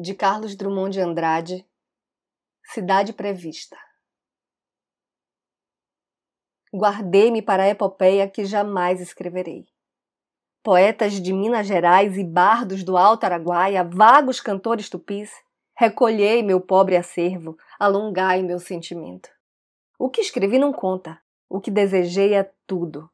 de Carlos Drummond de Andrade, Cidade Prevista. Guardei-me para a epopeia que jamais escreverei. Poetas de Minas Gerais e bardos do Alto Araguaia, vagos cantores tupis, recolhei meu pobre acervo, alongai meu sentimento. O que escrevi não conta, o que desejei é tudo.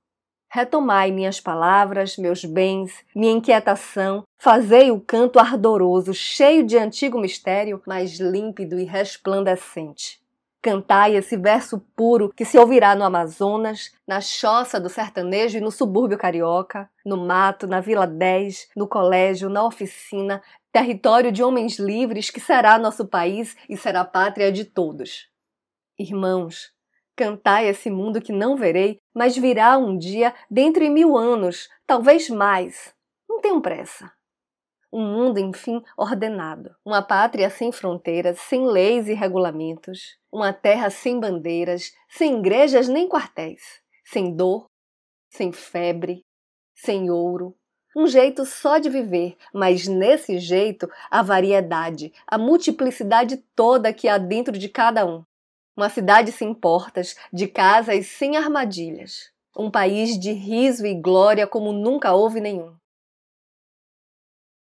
Retomai minhas palavras, meus bens, minha inquietação, fazei o canto ardoroso, cheio de antigo mistério, mas límpido e resplandecente. Cantai esse verso puro que se ouvirá no Amazonas, na choça do sertanejo e no subúrbio carioca, no mato, na Vila 10, no colégio, na oficina, território de homens livres que será nosso país e será pátria de todos. Irmãos, Cantai esse mundo que não verei, mas virá um dia dentro de mil anos, talvez mais. Não tenham pressa. Um mundo, enfim, ordenado. Uma pátria sem fronteiras, sem leis e regulamentos. Uma terra sem bandeiras, sem igrejas nem quartéis. Sem dor, sem febre, sem ouro. Um jeito só de viver, mas nesse jeito a variedade, a multiplicidade toda que há dentro de cada um. Uma cidade sem portas, de casas sem armadilhas. Um país de riso e glória como nunca houve nenhum.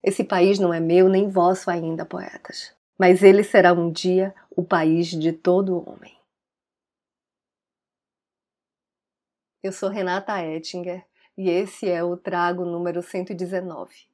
Esse país não é meu nem vosso ainda, poetas, mas ele será um dia o país de todo homem. Eu sou Renata Ettinger e esse é o Trago número 119.